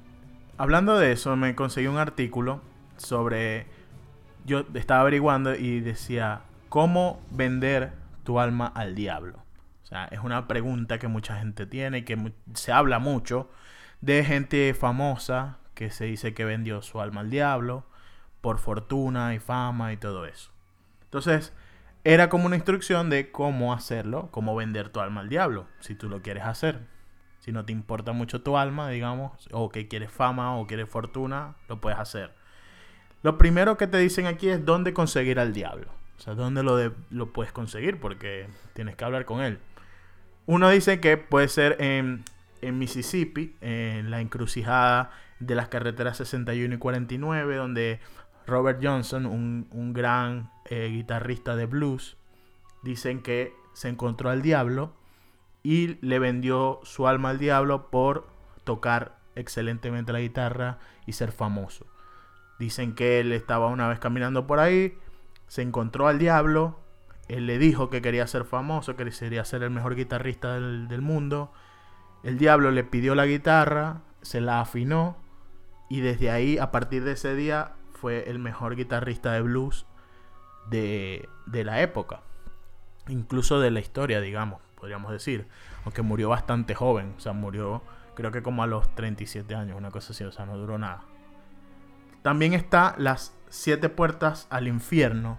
Hablando de eso, me conseguí un artículo sobre. Yo estaba averiguando y decía: ¿Cómo vender tu alma al diablo? O sea, es una pregunta que mucha gente tiene y que se habla mucho de gente famosa que se dice que vendió su alma al diablo por fortuna y fama y todo eso. Entonces, era como una instrucción de cómo hacerlo, cómo vender tu alma al diablo, si tú lo quieres hacer. Si no te importa mucho tu alma, digamos, o que quieres fama o quieres fortuna, lo puedes hacer. Lo primero que te dicen aquí es dónde conseguir al diablo. O sea, dónde lo, lo puedes conseguir, porque tienes que hablar con él. Uno dice que puede ser en, en Mississippi, en la encrucijada de las carreteras 61 y 49, donde Robert Johnson, un, un gran eh, guitarrista de blues, dicen que se encontró al diablo y le vendió su alma al diablo por tocar excelentemente la guitarra y ser famoso. Dicen que él estaba una vez caminando por ahí, se encontró al diablo, él le dijo que quería ser famoso, que quería ser el mejor guitarrista del, del mundo. El diablo le pidió la guitarra, se la afinó y desde ahí, a partir de ese día, fue el mejor guitarrista de blues de, de la época. Incluso de la historia, digamos, podríamos decir. Aunque murió bastante joven, o sea, murió creo que como a los 37 años, una cosa así, o sea, no duró nada. También está las siete puertas al infierno,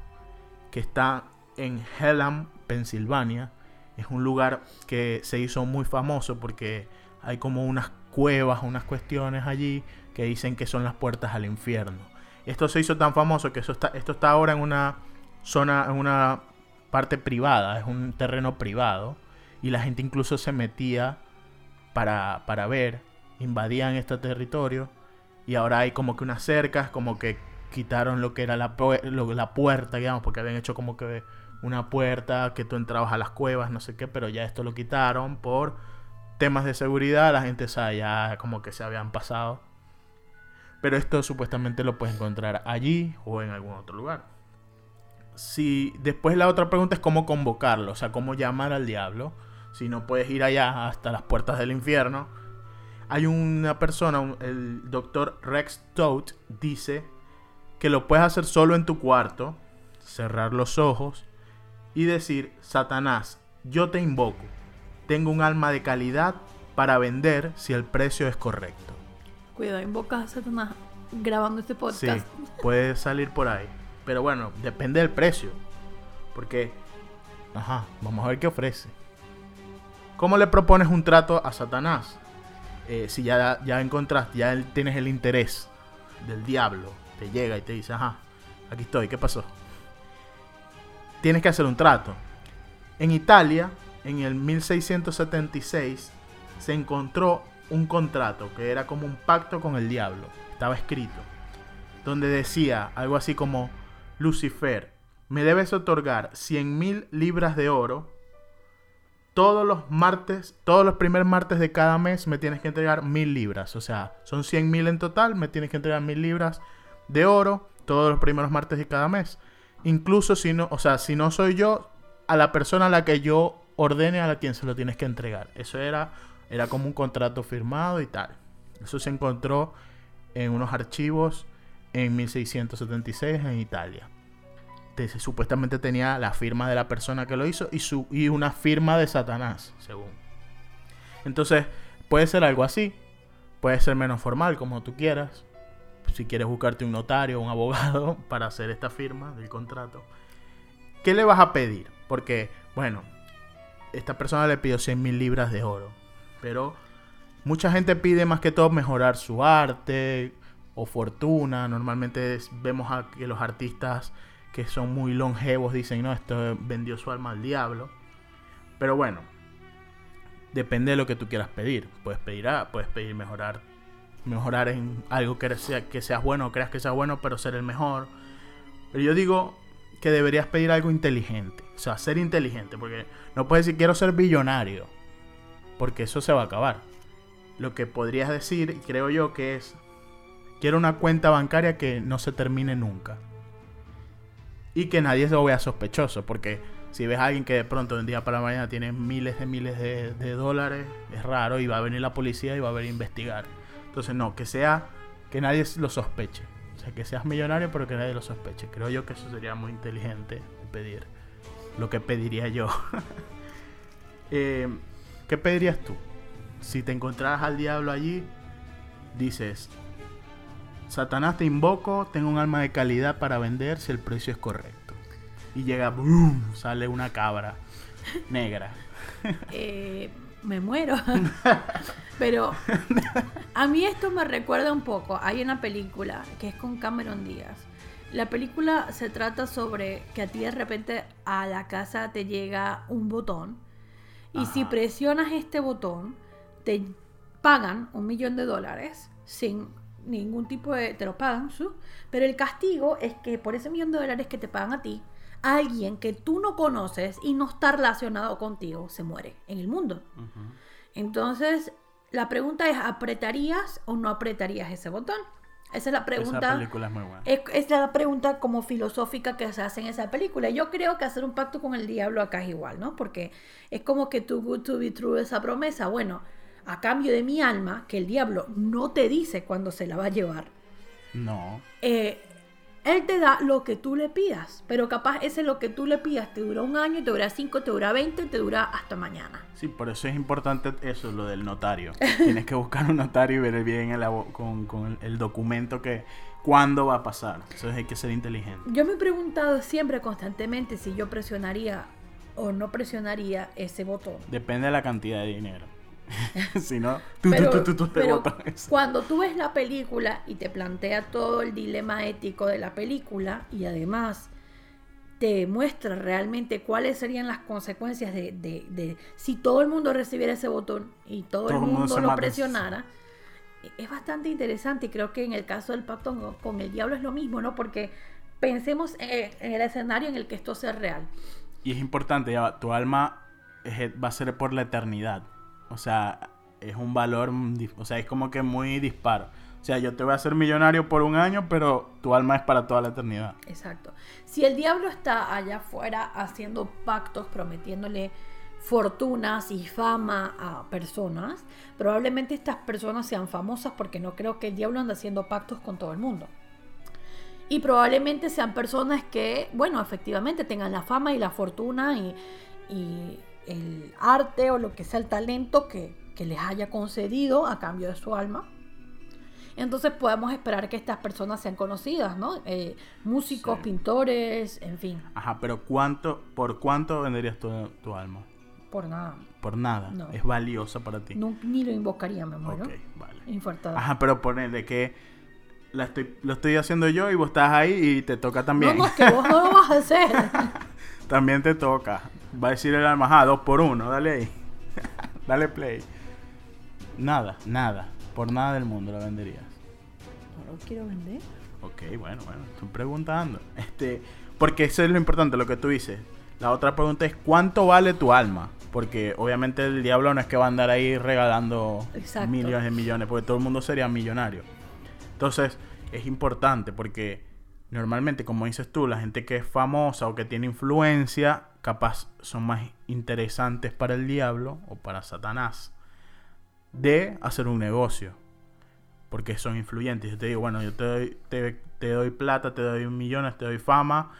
que está en Hellam, Pensilvania. Es un lugar que se hizo muy famoso porque hay como unas cuevas, unas cuestiones allí que dicen que son las puertas al infierno. Esto se hizo tan famoso que eso está, esto está ahora en una zona, una parte privada, es un terreno privado. Y la gente incluso se metía para, para ver, invadían este territorio. Y ahora hay como que unas cercas, como que quitaron lo que era la, lo- la puerta, digamos, porque habían hecho como que una puerta que tú entrabas a las cuevas, no sé qué, pero ya esto lo quitaron por temas de seguridad, la gente sabe ya como que se habían pasado. Pero esto supuestamente lo puedes encontrar allí o en algún otro lugar. Si después la otra pregunta es cómo convocarlo, o sea, cómo llamar al diablo. Si no puedes ir allá hasta las puertas del infierno. Hay una persona, un- el doctor Rex Tote, dice que lo puedes hacer solo en tu cuarto, cerrar los ojos y decir, Satanás, yo te invoco. Tengo un alma de calidad para vender si el precio es correcto. Cuidado, invocas a Satanás grabando este Sí, podcast. puede salir por ahí. Pero bueno, depende del precio. Porque, ajá, vamos a ver qué ofrece. ¿Cómo le propones un trato a Satanás? Eh, si ya, ya encontraste, ya tienes el interés del diablo, te llega y te dice, ajá, aquí estoy, ¿qué pasó? Tienes que hacer un trato. En Italia, en el 1676, se encontró un contrato que era como un pacto con el diablo. Estaba escrito. Donde decía algo así como, Lucifer, me debes otorgar 100 mil libras de oro. Todos los martes, todos los primeros martes de cada mes me tienes que entregar mil libras. O sea, son 100 mil en total, me tienes que entregar mil libras de oro todos los primeros martes de cada mes. Incluso si no, o sea, si no soy yo, a la persona a la que yo ordene a la quien se lo tienes que entregar. Eso era, era como un contrato firmado y tal. Eso se encontró en unos archivos en 1676 en Italia. Te- supuestamente tenía la firma de la persona que lo hizo y, su, y una firma de Satanás, según. Entonces, puede ser algo así. Puede ser menos formal, como tú quieras. Si quieres buscarte un notario un abogado para hacer esta firma del contrato. ¿Qué le vas a pedir? Porque, bueno, esta persona le pidió 100 mil libras de oro. Pero mucha gente pide más que todo mejorar su arte o fortuna. Normalmente vemos a que los artistas que son muy longevos dicen, no, esto vendió su alma al diablo. Pero bueno, depende de lo que tú quieras pedir. Puedes pedir, a, puedes pedir mejorar, mejorar en algo que, sea, que seas bueno o creas que sea bueno, pero ser el mejor. Pero yo digo que deberías pedir algo inteligente. O sea, ser inteligente. Porque no puedes decir quiero ser billonario. Porque eso se va a acabar. Lo que podrías decir, creo yo, que es quiero una cuenta bancaria que no se termine nunca. Y que nadie se vea sospechoso. Porque si ves a alguien que de pronto de un día para mañana tiene miles de miles de, dólares, es raro y va a venir la policía y va a venir a investigar. Entonces, no, que sea, que nadie lo sospeche. O sea, que seas millonario, pero que nadie lo sospeche. Creo yo que eso sería muy inteligente pedir. Lo que pediría yo. Eh, ¿Qué pedirías tú? Si te encontraras al diablo allí, dices, Satanás te invoco, tengo un alma de calidad para vender si el precio es correcto y llega, ¡boom! sale una cabra negra. Eh, me muero. Pero a mí esto me recuerda un poco. Hay una película que es con Cameron Díaz. La película se trata sobre que a ti de repente a la casa te llega un botón y si presionas este botón te pagan un millón de dólares sin ningún tipo de... te lo pagan, pero el castigo es que por ese millón de dólares que te pagan a ti, alguien que tú no conoces y no está relacionado contigo se muere en el mundo. Entonces, la pregunta es, ¿apretarías o no apretarías ese botón? Esa es la pregunta. Esa película es muy buena. Es, la pregunta como filosófica que se hace en esa película. Yo creo que hacer un pacto con el diablo acá es igual, ¿no? Porque es como que too good to be true esa promesa. Bueno, a cambio de mi alma, que el diablo no te dice cuándo se la va a llevar. No. Eh, él te da lo que tú le pidas, pero capaz ese lo que tú le pidas te dura un año, te dura cinco, te dura veinte, te dura hasta mañana. Sí, por eso es importante eso, lo del notario. Tienes que buscar un notario y ver bien el, con, con el, documento que cuándo va a pasar. Entonces hay que ser inteligente. Yo me he preguntado siempre constantemente si yo presionaría o no presionaría ese botón. Depende de la cantidad de dinero. si no, pero, cuando tú ves la película y te plantea todo el dilema ético de la película y además te muestra realmente cuáles serían las consecuencias de, si todo el mundo recibiera ese botón y todo, el mundo, lo presionara. Es bastante interesante y creo que en el caso del pacto con el diablo es lo mismo, ¿no? Porque pensemos en, el escenario en el que esto sea real. Y es importante, ya, tu alma va a ser por la eternidad. O sea, es un valor, o sea, es como que muy disparo. O sea, yo te voy a hacer millonario por un año, pero tu alma es para toda la eternidad. Exacto. Si el diablo está allá afuera haciendo pactos, prometiéndole fortunas y fama a personas, probablemente estas personas sean famosas porque no creo que el diablo ande haciendo pactos con todo el mundo. Y probablemente sean personas que, bueno, efectivamente tengan la fama y la fortuna y el arte o lo que sea el talento que, les haya concedido a cambio de su alma. Entonces podemos esperar que estas personas sean conocidas, ¿no? Eh, músicos, pintores, en fin. Ajá, pero ¿cuánto, ¿por cuánto venderías tu, tu alma? Por nada. Por nada. Es valiosa para ti. ni lo invocaría, me muero. Ok, vale. Ajá, pero ponele que la estoy, lo estoy haciendo yo y vos estás ahí y te toca también. No, no, es que vos no lo vas a hacer. también te toca. Va a decir el alma, dos por uno, dale ahí. dale play. Nada, nada. Por nada del mundo lo venderías. No lo quiero vender. Ok, bueno, bueno, estoy preguntando. Este, porque eso es lo importante, lo que tú dices. La otra pregunta es ¿cuánto vale tu alma? Porque obviamente el diablo no es que va a andar ahí regalando millones de millones, porque todo el mundo sería millonario. Entonces, es importante porque normalmente, como dices tú, la gente que es famosa o que tiene influencia, capaz son más interesantes para el diablo o para Satanás de hacer un negocio. Porque son influyentes. Yo te digo, bueno, yo te doy, te, doy plata, te doy millones, te doy fama,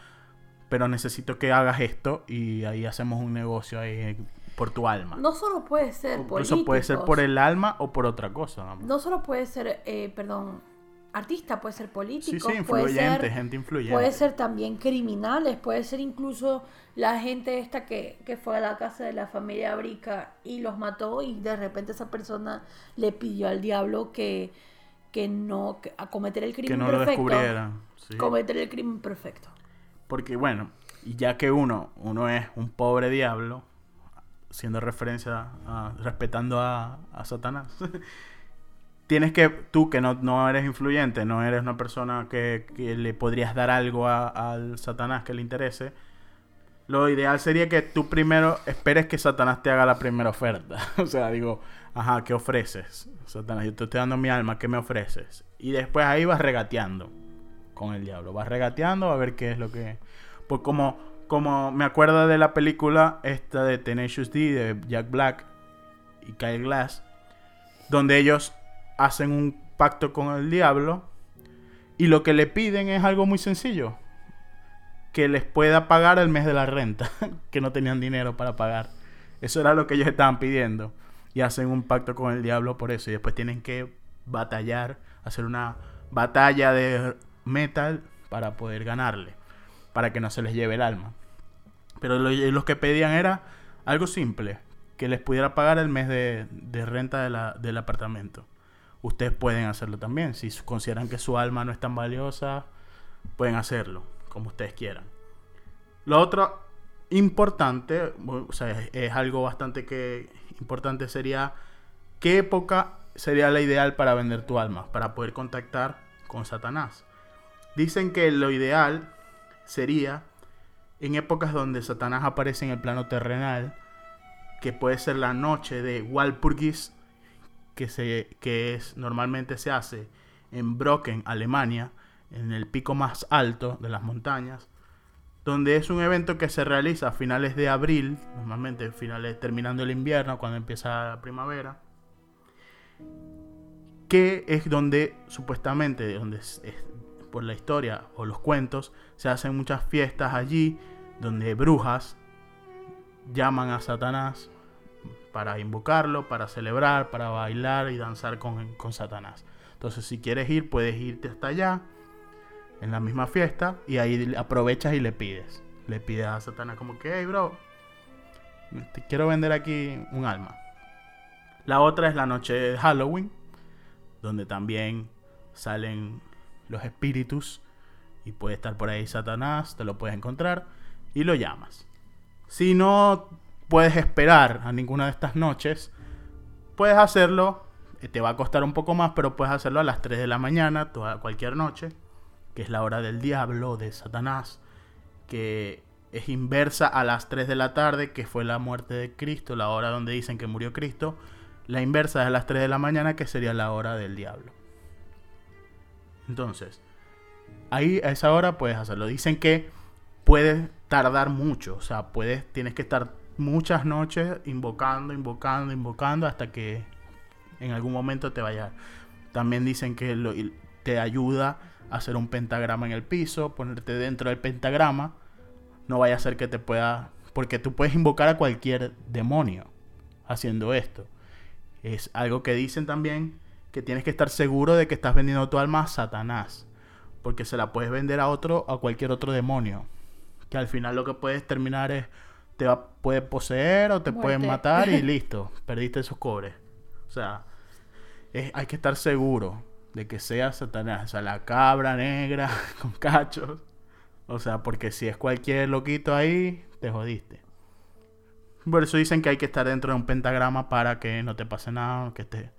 pero necesito que hagas esto y ahí hacemos un negocio ahí por tu alma. No solo puede ser por Eso puede ser por el alma o por otra cosa. No solo puede ser, eh, perdón, artista, puede ser político, Sí, sí, puede ser gente influyente. Puede ser también criminales, puede ser incluso la gente esta que, que fue a la casa de la familia Brica y los mató y de repente esa persona le pidió al diablo que, que no, que- a cometer el crimen que no lo perfecto. descubrieran. sí. Cometer el crimen perfecto. Porque bueno, y ya que uno, uno es un pobre diablo, haciendo referencia a, respetando a, a Satanás, tienes que, tú que no, no eres influyente, no eres una persona que, que le podrías dar algo a- al Satanás que le interese, lo ideal sería que tú primero esperes que Satanás te haga la primera oferta. o sea, digo, ajá, ¿qué ofreces? Satanás, yo te estoy dando mi alma, ¿qué me ofreces? Y después ahí vas regateando con el diablo. Vas regateando a ver qué es lo que... Pues como, como me acuerdo de la película esta de Tenacious D, de Jack Black y Kyle Glass, donde ellos hacen un pacto con el diablo y lo que le piden es algo muy sencillo. Que les pueda pagar el mes de la renta, que no tenían dinero para pagar. Eso era lo que ellos estaban pidiendo. Y hacen un pacto con el diablo por eso. Y después tienen que batallar, hacer una batalla de metal para poder ganarle. Para que no se les lleve el alma. Pero lo, los que pedían era algo simple. Que les pudiera pagar el mes de, de renta de la- del apartamento. Ustedes pueden hacerlo también. Si consideran que su alma no es tan valiosa, pueden hacerlo. Como ustedes quieran. Lo otro importante, o sea, es, es algo bastante que importante sería qué época sería la ideal para vender tu alma, para poder contactar con Satanás. Dicen que lo ideal sería en épocas donde Satanás aparece en el plano terrenal, que puede ser la noche de Walpurgis, que, se, que es, normalmente se hace en Brocken, Alemania, en el pico más alto de las montañas, donde es un evento que se realiza a finales de abril, normalmente finales terminando el invierno, cuando empieza la primavera, que es donde supuestamente, donde por la historia o los cuentos, se hacen muchas fiestas allí, donde brujas llaman a Satanás para invocarlo, para celebrar, para bailar y danzar con, con Satanás. Entonces, si quieres ir, puedes irte hasta allá, en la misma fiesta, y ahí aprovechas y le pides. Le pides a Satanás como que, hey, bro, te quiero vender aquí un alma. La otra es la noche de Halloween, donde también salen los espíritus y puede estar por ahí Satanás, te lo puedes encontrar y lo llamas. Si no puedes esperar a ninguna de estas noches, puedes hacerlo, eh, te va a costar un poco más, pero puedes hacerlo a las 3 de la mañana, toda, cualquier noche, que es la hora del diablo, de Satanás, que es inversa a las 3 de la tarde, que fue la muerte de Cristo, la hora donde dicen que murió Cristo. La inversa es a las 3 de la mañana, que sería la hora del diablo. Entonces, ahí a esa hora puedes hacerlo. Dicen que puedes tardar mucho, o sea, puedes, tienes que estar muchas noches invocando, invocando, invocando hasta que en algún momento te vaya. También dicen que lo- te ayuda a hacer un pentagrama en el piso, ponerte dentro del pentagrama. No vaya a ser que te pueda, porque tú puedes invocar a cualquier demonio haciendo esto. Es algo que dicen también que tienes que estar seguro de que estás vendiendo tu alma a Satanás. Porque se la puedes vender a otro, a cualquier otro demonio. Que al final lo que puedes terminar es, te va, puede poseer o te pueden Muerte. matar y listo, perdiste esos cobres. O sea, es- hay que estar seguro de que sea Satanás. O sea, la cabra negra con cachos. O sea, porque si es cualquier loquito ahí, te jodiste. Por eso dicen que hay que estar dentro de un pentagrama para que no te pase nada, que te,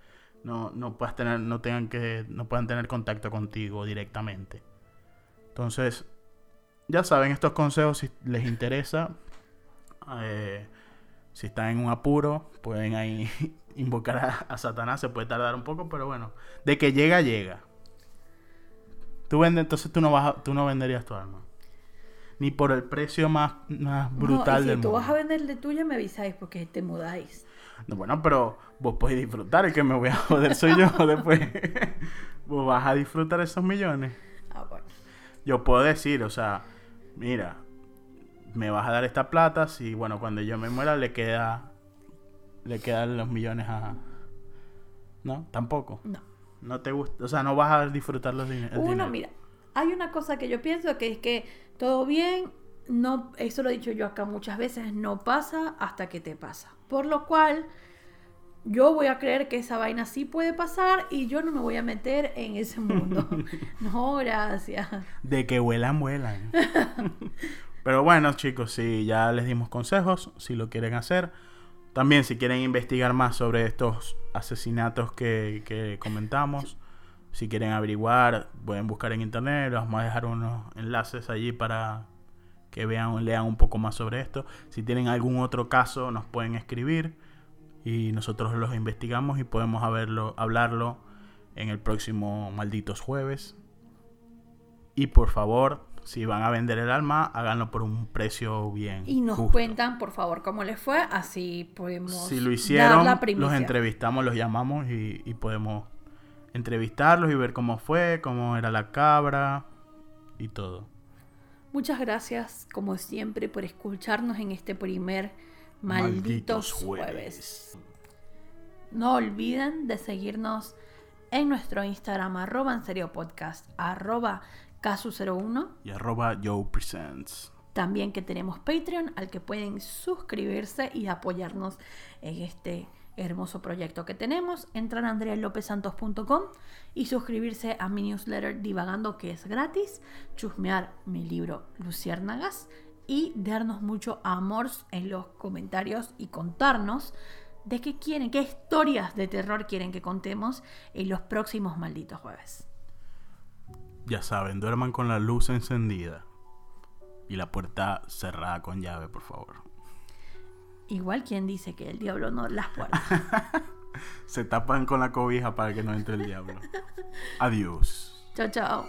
no, no puedas tener, no tengan que, no puedan tener contacto contigo directamente. Entonces, ya saben estos consejos si les interesa. Eh, si están en un apuro, pueden ahí invocar a, a Satanás. Se puede tardar un poco, pero bueno, de que llega, llega. Tú vendes, entonces tú no vas, a- tú no venderías tu alma. Ni por el precio más, más brutal no, y si del tú mundo. vas a vender de tuya, me avisáis porque te mudáis. No, bueno, pero vos podés disfrutar. El que me voy a joder soy yo después. vos vas a disfrutar esos millones. Ah, bueno. Yo puedo decir, o sea, mira, me vas a dar esta plata. Si, bueno, cuando yo me muera le queda. Le quedan los millones a. ¿No? Tampoco. No. no te gusta, o sea, no vas a disfrutar los din- Uno, dinero. mira, hay una cosa que yo pienso que es que todo bien, no, eso lo he dicho yo acá muchas veces, no pasa hasta que te pasa. Por lo cual, yo voy a creer que esa vaina sí puede pasar y yo no me voy a meter en ese mundo. no, gracias. De que vuelan, vuelan. Pero bueno, chicos, si ya les dimos consejos, si lo quieren hacer. También si quieren investigar más sobre estos asesinatos que, que comentamos, si quieren averiguar, pueden buscar en internet, les vamos a dejar unos enlaces allí para que vean, lean un poco más sobre esto. Si tienen algún otro caso, nos pueden escribir y nosotros los investigamos y podemos hablarlo en el próximo Malditos Jueves. Y por favor, si van a vender el alma, háganlo por un precio bien. Y nos justo. cuentan, por favor, cómo les fue, así podemos Si lo dar hicieron, la los entrevistamos, los llamamos y, y podemos entrevistarlos y ver cómo fue, cómo era la cabra y todo. Muchas gracias, como siempre, por escucharnos en este primer Malditos, jueves. No olviden de seguirnos en nuestro Instagram, arroba en serio podcast, arroba casu01. Y arroba Joe Presents. También que tenemos Patreon al que pueden suscribirse y apoyarnos en este hermoso proyecto que tenemos. Entrar a andrealopesantos.com y suscribirse a mi newsletter Divagando que es gratis. Chusmear mi libro Luciérnagas y darnos mucho amor en los comentarios y contarnos de qué quieren, qué historias de terror quieren que contemos en los próximos malditos jueves. Ya saben, duerman con la luz encendida y la puerta cerrada con llave, por favor. Igual quien dice que el diablo no las puertas. Se tapan con la cobija para que no entre el diablo. Adiós. chao, chao.